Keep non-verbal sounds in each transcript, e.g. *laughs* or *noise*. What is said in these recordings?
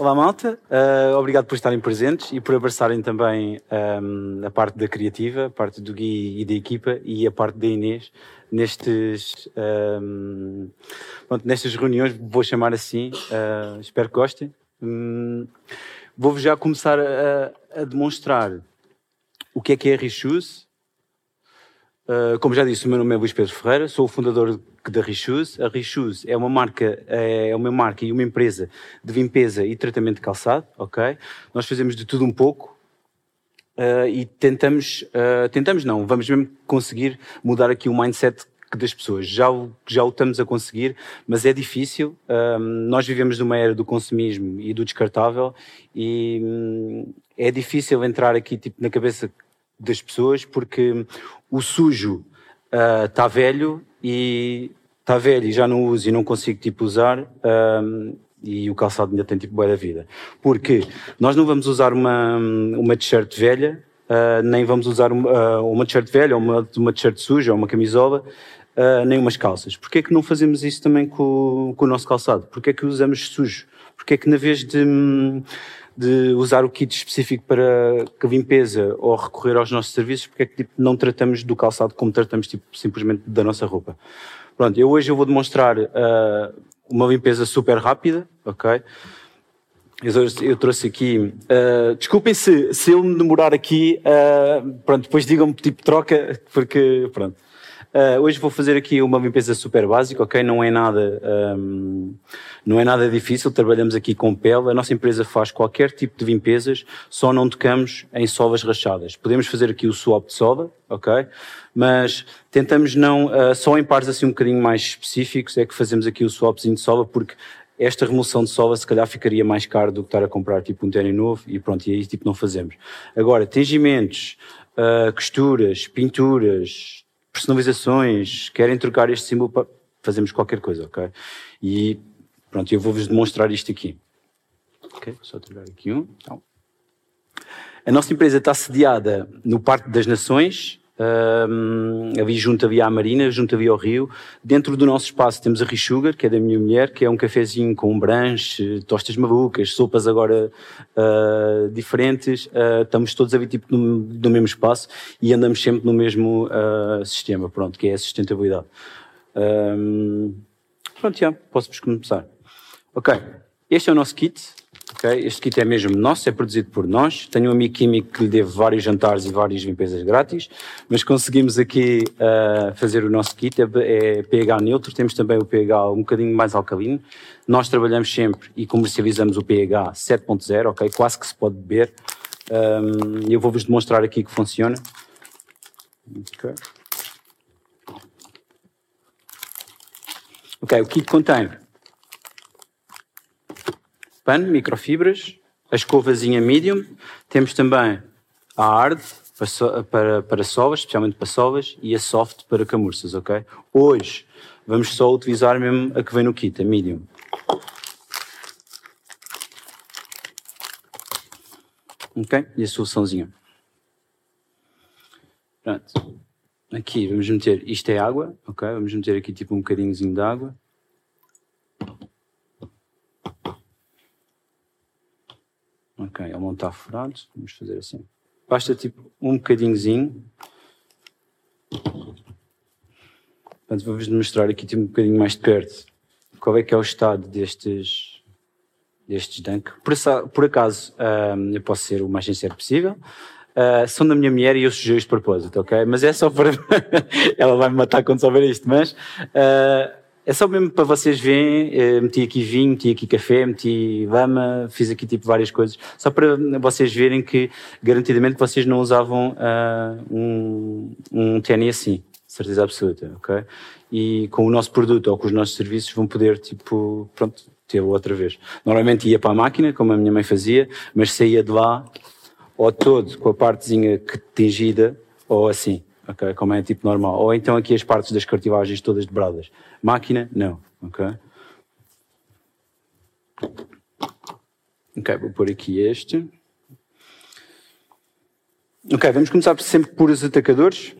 Olá, malta. Uh, obrigado por estarem presentes e por abraçarem também um, a parte da criativa, a parte do Gui e da equipa e a parte da Inês nestes, um, pronto, nestas reuniões, vou chamar assim. Uh, espero que gostem. Um, Vou-vos já começar a, a, demonstrar o que é que é a Richus. Uh, como já disse, o meu nome é Luís Pedro Ferreira, sou o fundador da Richus. A Richus é uma marca, é uma marca e uma empresa de limpeza e tratamento de calçado, ok? Nós fazemos de tudo um pouco uh, e tentamos, uh, tentamos não, vamos mesmo conseguir mudar aqui o mindset das pessoas. Já o, já o estamos a conseguir, mas é difícil. Um, nós vivemos numa era do consumismo e do descartável e hum, é difícil entrar aqui tipo, na cabeça das pessoas porque o sujo está ah, uh, velho e está velho e já não uso e não consigo tipo usar um, e o calçado ainda tem tipo boa da vida. Porque nós não vamos usar uma, uma t-shirt velha, uh, nem vamos usar uma, uma t-shirt velha, ou uma, uma t-shirt suja, ou uma camisola, uh, nem umas calças. Porquê é que não fazemos isso também com, com o nosso calçado? Porquê é que usamos sujo? Porquê é que na vez de, de usar o kit específico para limpeza ou recorrer aos nossos serviços, porquê é que tipo, não tratamos do calçado como tratamos tipo, simplesmente da nossa roupa? Pronto, eu hoje eu vou demonstrar uh, uma limpeza super rápida, ok? Eu trouxe aqui. Uh, desculpem se, se eu me demorar aqui, uh, pronto, depois digam-me tipo troca, porque pronto. Uh, hoje vou fazer aqui uma limpeza super básica, ok? Não é nada, um, não é nada difícil. Trabalhamos aqui com pele. A nossa empresa faz qualquer tipo de limpezas, só não tocamos em sovas rachadas. Podemos fazer aqui o swap de sova, ok? Mas tentamos não, uh, só em pares assim um bocadinho mais específicos é que fazemos aqui o swapzinho de sova, porque esta remoção de sova se calhar ficaria mais caro do que estar a comprar tipo um tênis novo e pronto, e aí tipo não fazemos. Agora, tingimentos, uh, costuras, pinturas, personalizações, querem trocar este símbolo para fazemos qualquer coisa, ok? E pronto, eu vou-vos demonstrar isto aqui. Ok, só tirar aqui um. Então. A nossa empresa está sediada no Parque das Nações, um, ali junto havia a Marina, junto havia ao Rio. Dentro do nosso espaço temos a Richugar, que é da minha mulher, que é um cafezinho com branche, tostas malucas, sopas agora uh, diferentes. Uh, estamos todos ali tipo no, no, mesmo espaço e andamos sempre no mesmo uh, sistema, pronto, que é a sustentabilidade. Um, pronto, já, posso-vos começar. Ok, este é o nosso kit. Okay? Este kit é mesmo nosso, é produzido por nós. Tenho um amigo químico que lhe deve vários jantares e várias limpezas grátis, mas conseguimos aqui uh, fazer o nosso kit. É, é, pH neutro, temos também o pH um bocadinho mais alcalino. Nós trabalhamos sempre e comercializamos o pH 7.0, ok? Quase que se pode beber. Um, eu vou-vos demonstrar aqui que funciona. Ok. Ok, o kit contém pano, microfibras, a escovazinha medium, temos também a hard para, para, para sovas, especialmente para sovas, e a soft para camurças, ok? Hoje vamos só utilizar mesmo a que vem no kit, a medium. Ok? E a soluçãozinha. Pronto. Aqui vamos meter, isto é água, ok? Vamos meter aqui tipo um bocadinhozinho de água. Ok, não está furado. Vamos fazer assim. Basta tipo um bocadinhozinho. Portanto, vou-vos mostrar aqui tipo, um bocadinho mais de perto qual é que é o estado destes, destes tanques. Por, por acaso, eu posso ser o mais sincero possível. Uh, são da minha mulher e eu sujei de propósito, ok? Mas é só para. *laughs* Ela vai me matar quando souber isto, mas. Uh, é só mesmo para vocês verem, eh, meti aqui vinho, meti aqui café, meti lama, fiz aqui tipo várias coisas, só para vocês verem que garantidamente vocês não usavam uh, um, um assim, certeza absoluta, ok? E com o nosso produto ou com os nossos serviços vão poder tipo, pronto, tê-lo outra vez. Normalmente ia para a máquina, como a minha mãe fazia, mas saía de lá ou todo com a partezinha tingida ou assim, ok? Como é tipo normal. Ou então aqui as partes das cartilagens todas dobradas. Máquina, não, ok? Ok, vou pôr aqui este. Ok, vamos começar sempre por os atacadores.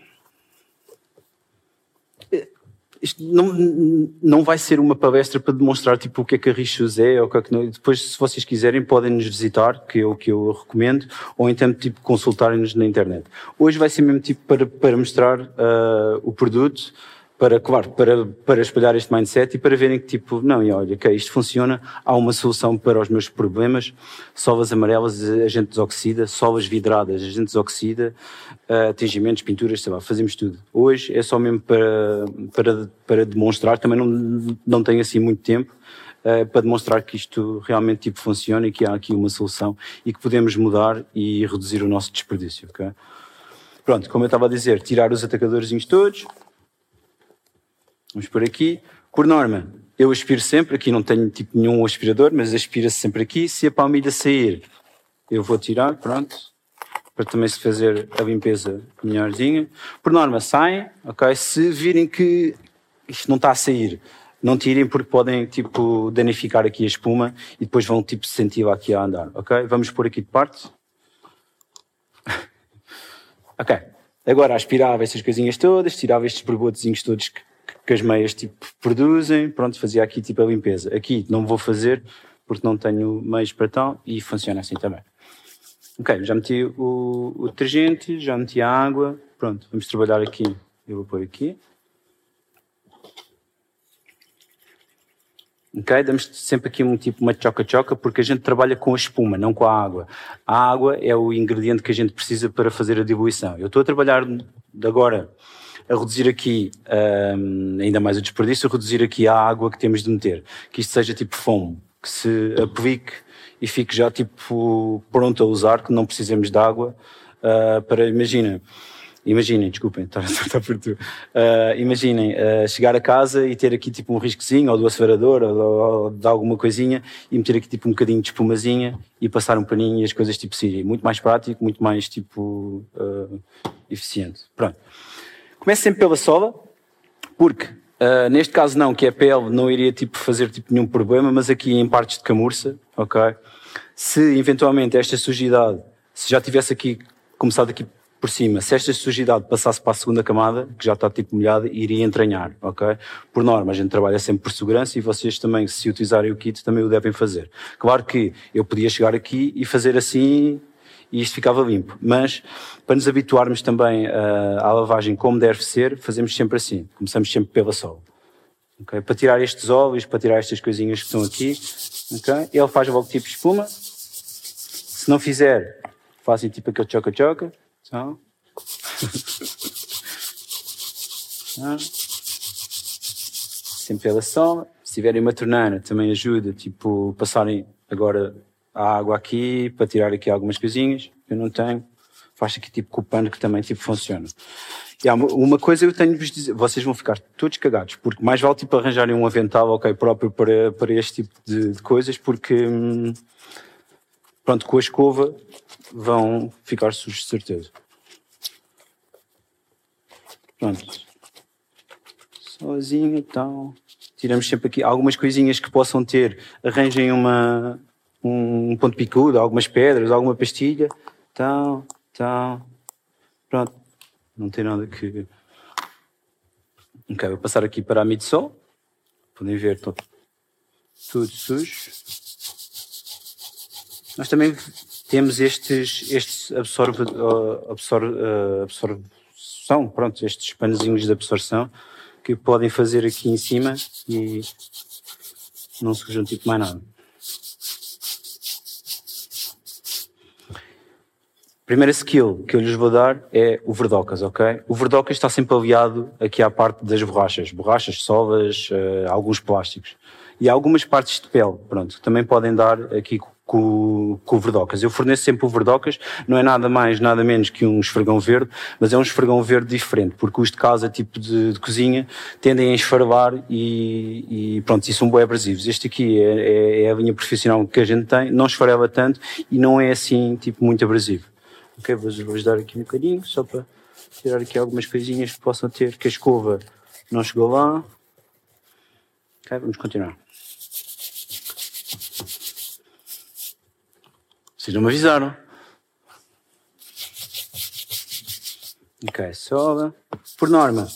Isto não, não vai ser uma palestra para demonstrar tipo, o que é que a Richos é, ou o que é que não. Depois, se vocês quiserem, podem nos visitar, que é o que eu recomendo, ou então tipo, consultarem-nos na internet. Hoje vai ser mesmo tipo para, para mostrar uh, o produto, para, claro, para, para espalhar este mindset e para verem que tipo, não, e olha, ok, isto funciona, há uma solução para os meus problemas, sovas amarelas a gente desoxida, sovas vidradas a gente desoxida, uh, tingimentos, pinturas, sei lá, fazemos tudo. Hoje é só mesmo para, para, para demonstrar, também não, não tenho assim muito tempo, uh, para demonstrar que isto realmente tipo funciona e que há aqui uma solução e que podemos mudar e reduzir o nosso desperdício, ok? Pronto, como eu estava a dizer, tirar os atacadores todos, Vamos por aqui. Por norma, eu aspiro sempre, aqui não tenho tipo nenhum aspirador, mas aspira-se sempre aqui. Se a palmilha sair, eu vou tirar, pronto, para também se fazer a limpeza melhorzinha. Por norma, saem, ok? Se virem que isto não está a sair, não tirem porque podem tipo danificar aqui a espuma e depois vão tipo se sentir aqui a andar, ok? Vamos pôr aqui de parte. *laughs* ok. Agora aspirava essas coisinhas todas, tirava estes borbotezinhos todos que que as meias tipo produzem, pronto, fazia aqui tipo a limpeza. Aqui não vou fazer porque não tenho meios para tal e funciona assim também. Ok, já meti o, o detergente, já meti a água, pronto, vamos trabalhar aqui. Eu vou pôr aqui. Ok, damos sempre aqui um tipo uma choca-choca porque a gente trabalha com a espuma, não com a água. A água é o ingrediente que a gente precisa para fazer a diluição. Eu estou a trabalhar agora a reduzir aqui um, ainda mais o desperdício, a reduzir aqui a água que temos de meter. Que isto seja tipo foam, que se aplique e fique já tipo pronto a usar, que não precisemos de água uh, para, imagina, imaginem, desculpem, *laughs* está, está por tu. Uh, imaginem uh, chegar a casa e ter aqui tipo um riscozinho, ou do acelerador, ou, ou, de alguma coisinha, e meter aqui tipo um bocadinho de espumazinha e passar um paninho e as coisas tipo sirem. Muito mais prático, muito mais tipo uh, eficiente. Pronto. Comece sempre pela sola, porque uh, neste caso não, que é pele, não iria tipo, fazer tipo, nenhum problema, mas aqui em partes de camurça, ok? Se eventualmente esta sujidade, se já tivesse aqui começado aqui por cima, se esta sujidade passasse para a segunda camada, que já está tipo molhada, iria entranhar, ok? Por norma, a gente trabalha sempre por segurança e vocês também, se utilizarem o kit, também o devem fazer. Claro que eu podia chegar aqui e fazer assim e isto ficava limpo. Mas, para nos habituarmos também uh, à lavagem como deve ser, fazemos sempre assim. Começamos sempre pela sol. Okay? Para tirar estes óleos, para tirar estas coisinhas que estão aqui. Okay? Ele faz logo tipo espuma. Se não fizer, fazem tipo aquele choca-choca. Então. *laughs* sempre pela sola. Se tiverem uma torneira, também ajuda, tipo, passarem agora a água aqui para tirar aqui algumas coisinhas. Eu não tenho. Faz aqui tipo com o pano que também tipo funciona. E há uma coisa eu tenho de vos dizer, vocês vão ficar todos cagados, porque mais vale tipo arranjarem um avental ok próprio para, para este tipo de, de coisas, porque hum, pronto, com a escova vão ficar sujos de certeza. Pronto. Sozinho então. Tiramos sempre aqui algumas coisinhas que possam ter. Arranjem uma, um ponto picudo, algumas pedras, alguma pastilha, tal, tal. Pronto. Não tem nada que. Ok, vou passar aqui para a midsole. Podem ver tudo, tudo sujo. Nós também temos estes, estes absorve, absor, absorção, pronto, estes panozinhos de absorção que podem fazer aqui em cima e não sujam tipo mais nada. Primeira skill que eu lhes vou dar é o verdocas, ok? O verdocas está sempre aliado aqui à parte das borrachas, borrachas, sovas, uh, alguns plásticos e algumas partes de pele, pronto, também podem dar aqui com, com o verdocas. Eu forneço sempre o verdocas, não é nada mais, nada menos que um esfregão verde, mas é um esfregão verde diferente, porque os de casa, tipo de, de cozinha, tendem a esfarvar e, e pronto, e são bem abrasivos. Este aqui é, é, é, a linha profissional que a gente tem, não esfarela tanto e não é assim, tipo, muito abrasivo. Ok, vou-vos dar aqui um bocadinho, só para tirar aqui algumas coisinhas que possam ter, que a escova não chegou lá. Ok, vamos continuar. Vocês não me avisaram. Ok, sola. Por norma,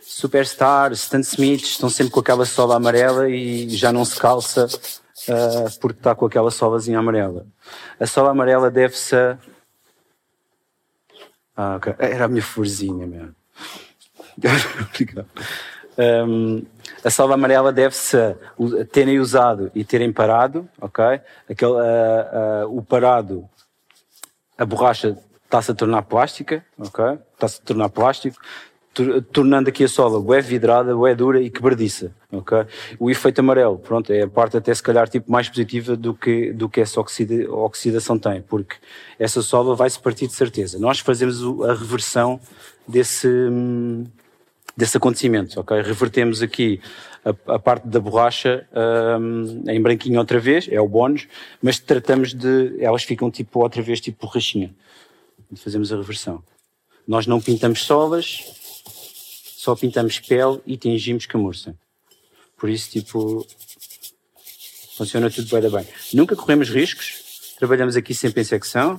Superstar, Stan Smith, estão sempre com aquela sola amarela e já não se calça uh, porque está com aquela solazinha amarela. A sola amarela deve-se a... Ah, ok. Era a minha florzinha mesmo. *laughs* um, a sola amarela deve-se terem usado e terem parado, ok? Aquele, uh, uh, o parado, a borracha está-se a tornar plástica, ok? Está-se a tornar plástico, tornando aqui a sola bué vidrada, bué dura e quebradiça, ok? O efeito amarelo, pronto, é a parte até se calhar tipo mais positiva do que, do que essa oxida, oxidação tem, porque essa sola vai-se partir de certeza. Nós fazemos a reversão desse, desse acontecimento, ok? Revertemos aqui a, a parte da borracha um, em branquinho outra vez, é o bónus, mas tratamos de, elas ficam tipo outra vez tipo borrachinha. Fazemos a reversão. Nós não pintamos solas, só pintamos pele e tingimos camurça. Por isso, tipo, funciona tudo bem, bem. Nunca corremos riscos, trabalhamos aqui sempre em secção.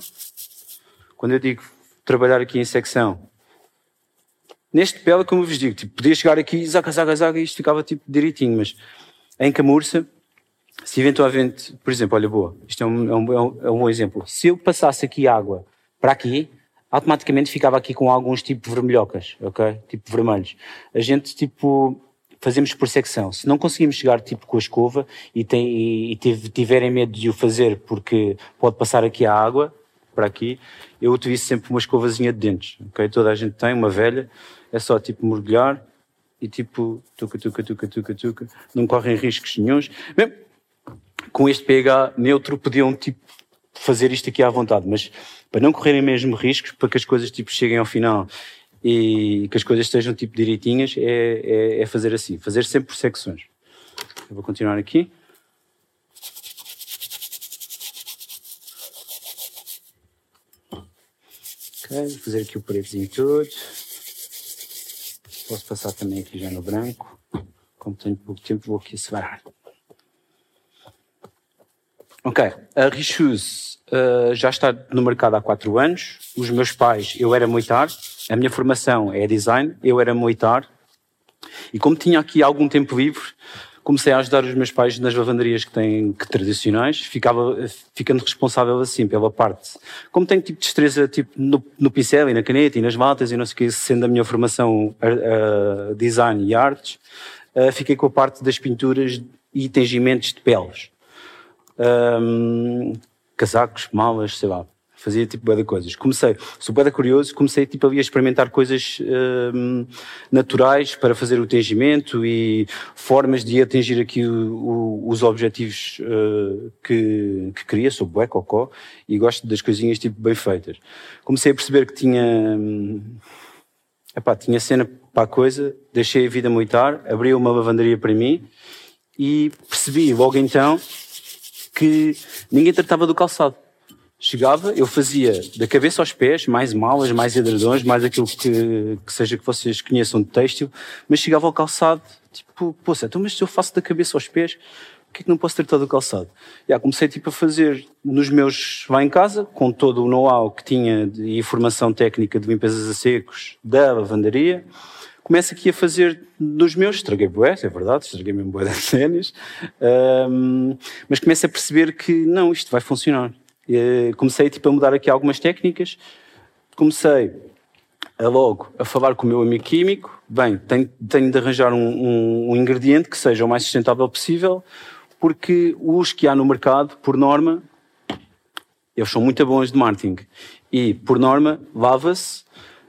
Quando eu digo trabalhar aqui em secção, Neste pele, como vos digo, tipo, podia chegar aqui, zaga, zaga, zaga, e isto ficava tipo direitinho, mas em camurça, se eventualmente, por exemplo, olha, boa, isto é um, é um, é um bom exemplo. Se eu passasse aqui água para aqui, automaticamente ficava aqui com alguns tipo vermelhocas, ok? Tipo vermelhos. A gente, tipo, fazemos por secção. Se não conseguimos chegar tipo com a escova e, tem, e, e tiverem medo de o fazer porque pode passar aqui a água, para aqui, eu utilizo sempre uma escovazinha de dentes, ok? Toda a gente tem, uma velha, é só tipo mergulhar e tipo tuca, tuca, tuca, tuca, tuca, não correm riscos nenhums. Mesmo com este pH neutro podiam tipo fazer isto aqui à vontade, mas para não correrem mesmo riscos, para que as coisas tipo cheguem ao final e que as coisas estejam tipo direitinhas, é, é, é fazer assim, fazer sempre por secções. Eu vou continuar aqui. Ok, vou fazer aqui o pretozinho todo. Posso passar também aqui já no branco. Como tenho pouco tempo, vou aqui separar. Ok, a Richus uh, já está no mercado há 4 anos. Os meus pais, eu era moitar, a minha formação é design, eu era moitar. E como tinha aqui algum tempo livre, comecei a ajudar os meus pais nas lavanderias que têm que tradicionais, ficava ficando responsável assim pela parte. Como tenho tipo de destreza tipo no, no pincel e na caneta e nas matas e não sei o que, sendo a minha formação uh, design e artes, uh, fiquei com a parte das pinturas e tingimentos de peles. Um, casacos, malas, sei lá fazia tipo bué de coisas. Comecei, sou bué curioso, comecei tipo ali a experimentar coisas naturais para fazer o tingimento e formas de atingir aqui o, o, os objetivos uh, que, que queria, sou bué cocó e gosto das coisinhas tipo bem feitas. Comecei a perceber que tinha, hum, epá, tinha cena para a coisa, deixei a vida muitar, abri uma lavanderia para mim e percebi logo então que ninguém tratava do calçado. Chegava, eu fazia da cabeça aos pés, mais malas, mais edredões, mais aquilo que, que seja que vocês conheçam de têxtil, mas chegava ao calçado, tipo, poxa, então mas se eu faço da cabeça aos pés, que é que não posso tratar do calçado? Já comecei tipo a fazer nos meus lá em casa, com todo o know-how que tinha de, e formação técnica de limpezas a secos da lavandaria, começo aqui a fazer nos meus, estraguei bué, é verdade, estraguei mesmo bué de *laughs* ténis, um, mas começo a perceber que não, isto vai funcionar. Eh, comecei tipo, a mudar aqui algumas técnicas. Comecei a logo a falar com o meu amigo químico. Bem, tenho, tenho de arranjar um, um, um ingrediente que seja o mais sustentável possível, porque os que há no mercado, por norma, eles são muito bons de marketing. E, por norma, lava-se,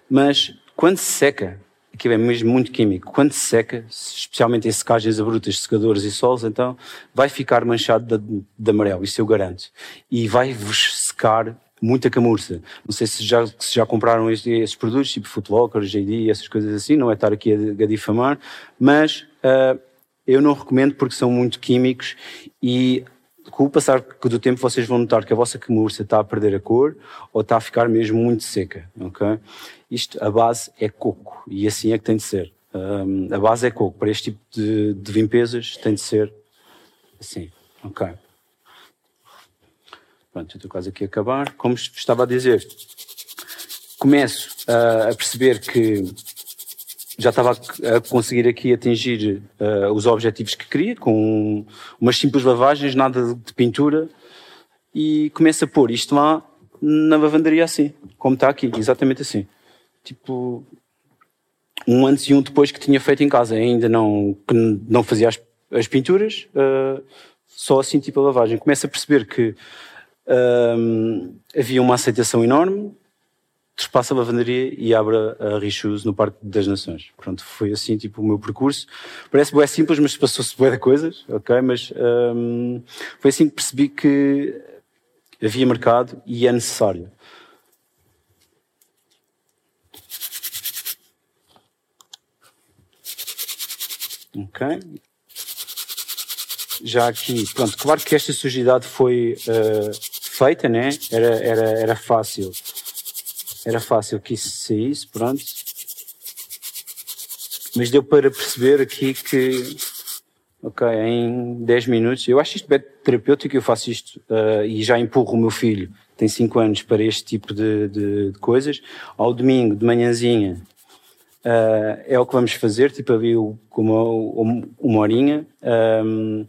mas quando se seca, aquilo é mesmo muito químico. Quando se seca, especialmente em secagens abruptas, secadores e sols, então vai ficar manchado de, de amarelo, isso eu garanto. E vai-vos secar muita camurça. Não sei se já, se já compraram esses produtos, tipo Footlocker, JD, essas coisas assim, não é estar aqui a, a difamar, mas uh, eu não recomendo porque são muito químicos e com o passar do tempo vocês vão notar que a vossa camurça está a perder a cor ou está a ficar mesmo muito seca, ok? Isto, a base é coco e assim é que tem de ser. Um, a base é coco. Para este tipo de, de limpezas tem de ser assim, ok? Pronto, estou quase aqui a acabar. Como estava a dizer, começo uh, a perceber que já estava a conseguir aqui atingir uh, os objetivos que queria, com umas simples lavagens, nada de pintura, e começo a pôr isto lá na lavanderia assim, como está aqui, exatamente assim. Tipo, um antes e um depois que tinha feito em casa, ainda não, não fazia as, as pinturas, uh, só assim tipo a lavagem. Começo a perceber que uh, havia uma aceitação enorme, despassa a lavanderia e abre a Richus no Parque das Nações. Pronto, foi assim tipo o meu percurso. Parece bem simples, mas passou-se bem de coisas, ok? Mas um, foi assim que percebi que havia mercado e é necessário. Ok? Já aqui, pronto, claro que esta sujidade foi uh, feita, né? Era, era, era fácil era fácil que isso saísse, pronto. Mas deu para perceber aqui que, ok, em 10 minutos, eu acho isto bem terapêutico, eu faço isto uh, e já empurro o meu filho, tem 5 anos, para este tipo de, de, de coisas. Ao domingo, de manhãzinha, uh, é o que vamos fazer, tipo ali uma, uma horinha. Um,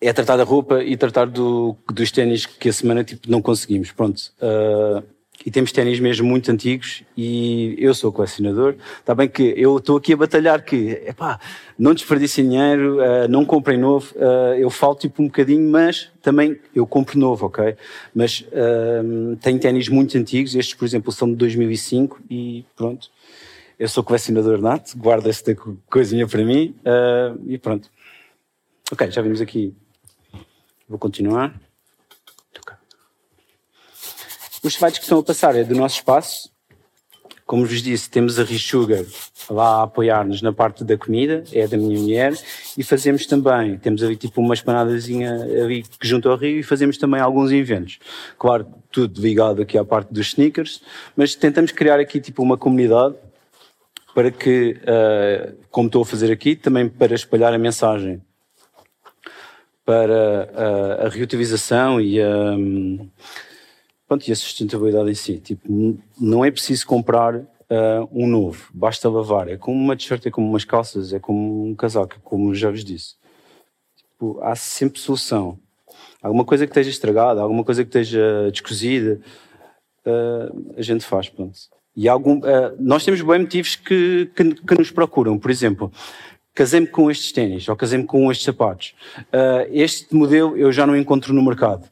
é tratar da roupa e tratar do, dos ténis que a semana tipo, não conseguimos. Pronto. Uh, e temos ténis mesmo muito antigos e eu sou colecionador. Está bem que eu estou aqui a batalhar que, epá, não desperdicem dinheiro, uh, não comprem novo, uh, eu falo tipo um bocadinho, mas também eu compro novo, ok? Mas uh, tenho ténis muito antigos, estes por exemplo são de 2005 e pronto. Eu sou colecionador nato, guardo esta coisinha para mim e pronto. Ok, já vimos aqui. Vou continuar. Os slides que estão a passar é do nosso espaço. Como vos disse, temos a Richuga lá a apoiar-nos na parte da comida, é da minha mulher, e fazemos também, temos ali tipo uma espanadazinha ali junto ao rio e fazemos também alguns eventos. Claro, tudo ligado aqui à parte dos sneakers, mas tentamos criar aqui tipo uma comunidade para que, uh, como estou a fazer aqui, também para espalhar a mensagem para uh, a reutilização e a. Um, Pronto, e a sustentabilidade em si. Tipo, não é preciso comprar uh, um novo, basta lavar. É como uma t-shirt, é como umas calças, é como um casaco, como já vos disse. Tipo, há sempre solução. Alguma coisa que esteja estragada, alguma coisa que esteja descozida, uh, a gente faz, pronto. E algum, uh, nós temos bem motivos que, que, que nos procuram. Por exemplo, casei-me com estes ténis ou casei-me com estes sapatos. Uh, este modelo eu já não encontro no mercado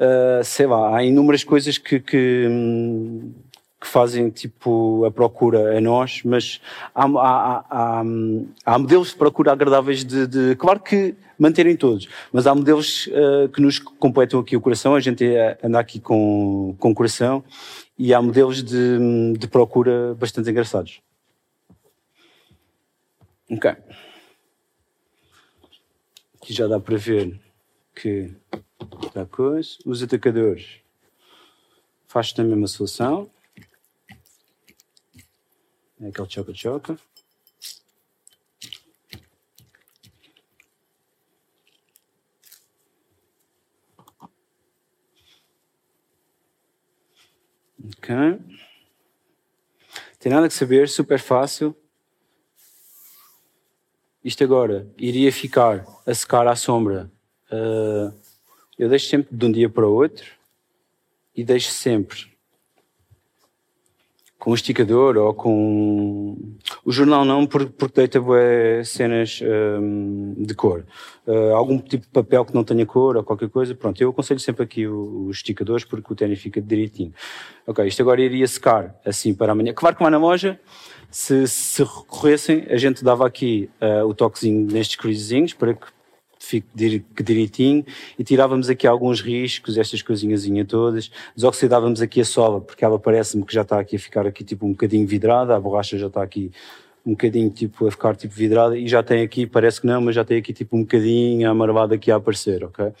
uh, sei lá, há inúmeras coisas que, que, que, fazem tipo a procura a nós, mas há, há, há, há modelos de procura agradáveis de, de, claro que manterem todos, mas há modelos uh, que nos completam aqui o coração, a gente anda aqui com, com o coração e há modelos de, de procura bastante engraçados. Ok. Aqui já dá para ver que da coisa. Os atacadores faz também uma solução. É aquele choca-choca. Ok. Tem nada que saber, super fácil. Isto agora iria ficar a secar à sombra uh, eu deixo sempre de um dia para o outro e deixo sempre com um esticador ou com. O jornal não, porque, deita cenas um, de cor. Uh, algum tipo de papel que não tenha cor ou qualquer coisa, pronto. Eu aconselho sempre aqui os esticadores porque o ténis fica direitinho. Ok, isto agora iria secar assim para amanhã. Claro que lá na loja, se, se recorressem, a gente dava aqui uh, o toquezinho nestes creasezinhos para que fique direitinho e tirávamos aqui alguns riscos, estas coisinhas todas, desoxidávamos aqui a sola, porque ela parece-me que já está aqui a ficar aqui tipo um bocadinho vidrada, a borracha já está aqui um bocadinho tipo a ficar tipo vidrada e já tem aqui, parece que não, mas já tem aqui tipo um bocadinho amarvado aqui a aparecer, ok?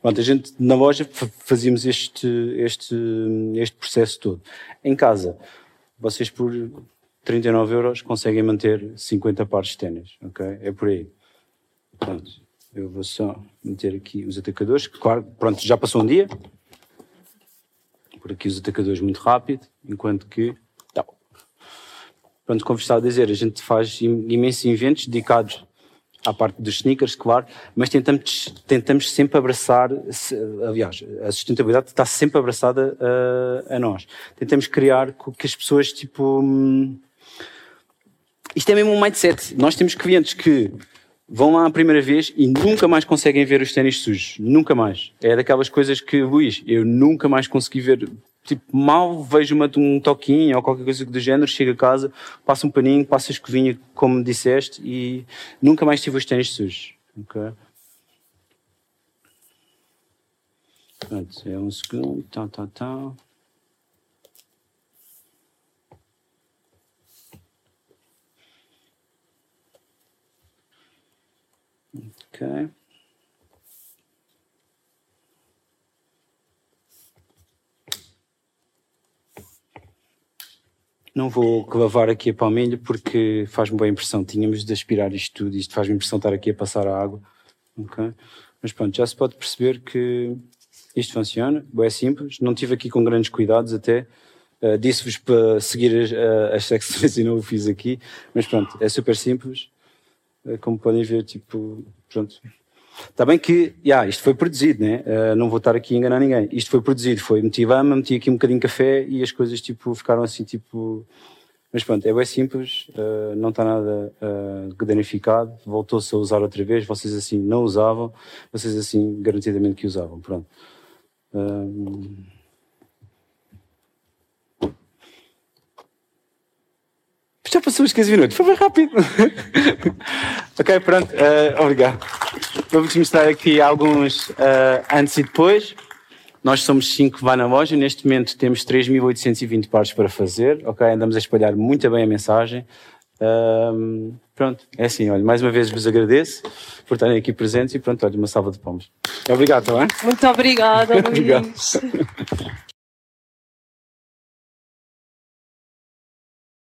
Pronto, a gente na loja fazíamos este, este, este processo todo. Em casa, vocês por 39 euros conseguem manter 50 pares de ténis, ok? É por aí. Pronto. Eu vou só meter aqui os atacadores, claro, pronto, já passou um dia. Por aqui os atacadores muito rápido, enquanto que. Tá. pronto, como estava a dizer, a gente faz imensos eventos dedicados à parte dos sneakers, claro, mas tentamos, tentamos sempre abraçar, aliás, a sustentabilidade está sempre abraçada a, a nós. Tentamos criar que as pessoas, tipo, hum, isto é mesmo um mindset. Nós temos clientes que vão lá a primeira vez e nunca mais conseguem ver os ténis sujos. Nunca mais. É daquelas coisas que, Luís, eu nunca mais consegui ver. Tipo, mal vejo uma, um toquinho ou qualquer coisa do género, chego a casa, passo um paninho, passo a escovinha, como disseste, e nunca mais tive os ténis sujos. Ok? Pronto, é um segundo, tal, tal, tal. Ok. Não vou clavar aqui a palmilha porque faz-me boa impressão. Tínhamos de aspirar isto tudo. Isto faz-me impressão estar aqui a passar a água. Okay? Mas pronto, já se pode perceber que isto funciona. É simples. Não tive aqui com grandes cuidados até. Uh, Disse-vos para seguir as, uh, as secções e não o fiz aqui. Mas pronto, é super simples. Uh, como podem ver, tipo, pronto, Está bem que, yeah, isto foi produzido, né? Uh, não vou estar aqui a enganar ninguém. Isto foi produzido, foi meti lama, meti aqui um bocadinho de café e as coisas tipo ficaram assim tipo. Mas pronto, é bem simples, uh, não está nada uh, danificado, voltou-se a usar outra vez, vocês assim não usavam, vocês assim garantidamente que usavam, pronto. Uh, Já passou os 15 minutos, foi bem rápido. *laughs* ok, pronto, uh, obrigado. Vou-vos mostrar aqui alguns uh, antes e depois. Nós somos 5 vai na loja, neste momento temos 3.820 pares para fazer, ok? Andamos a espalhar muito bem a mensagem. Um, pronto, é assim, olha, mais uma vez vos agradeço por estarem aqui presentes e pronto, olha, uma salva de palmas. Obrigado, está bem? Muito obrigada, *laughs* Luís. Obrigado.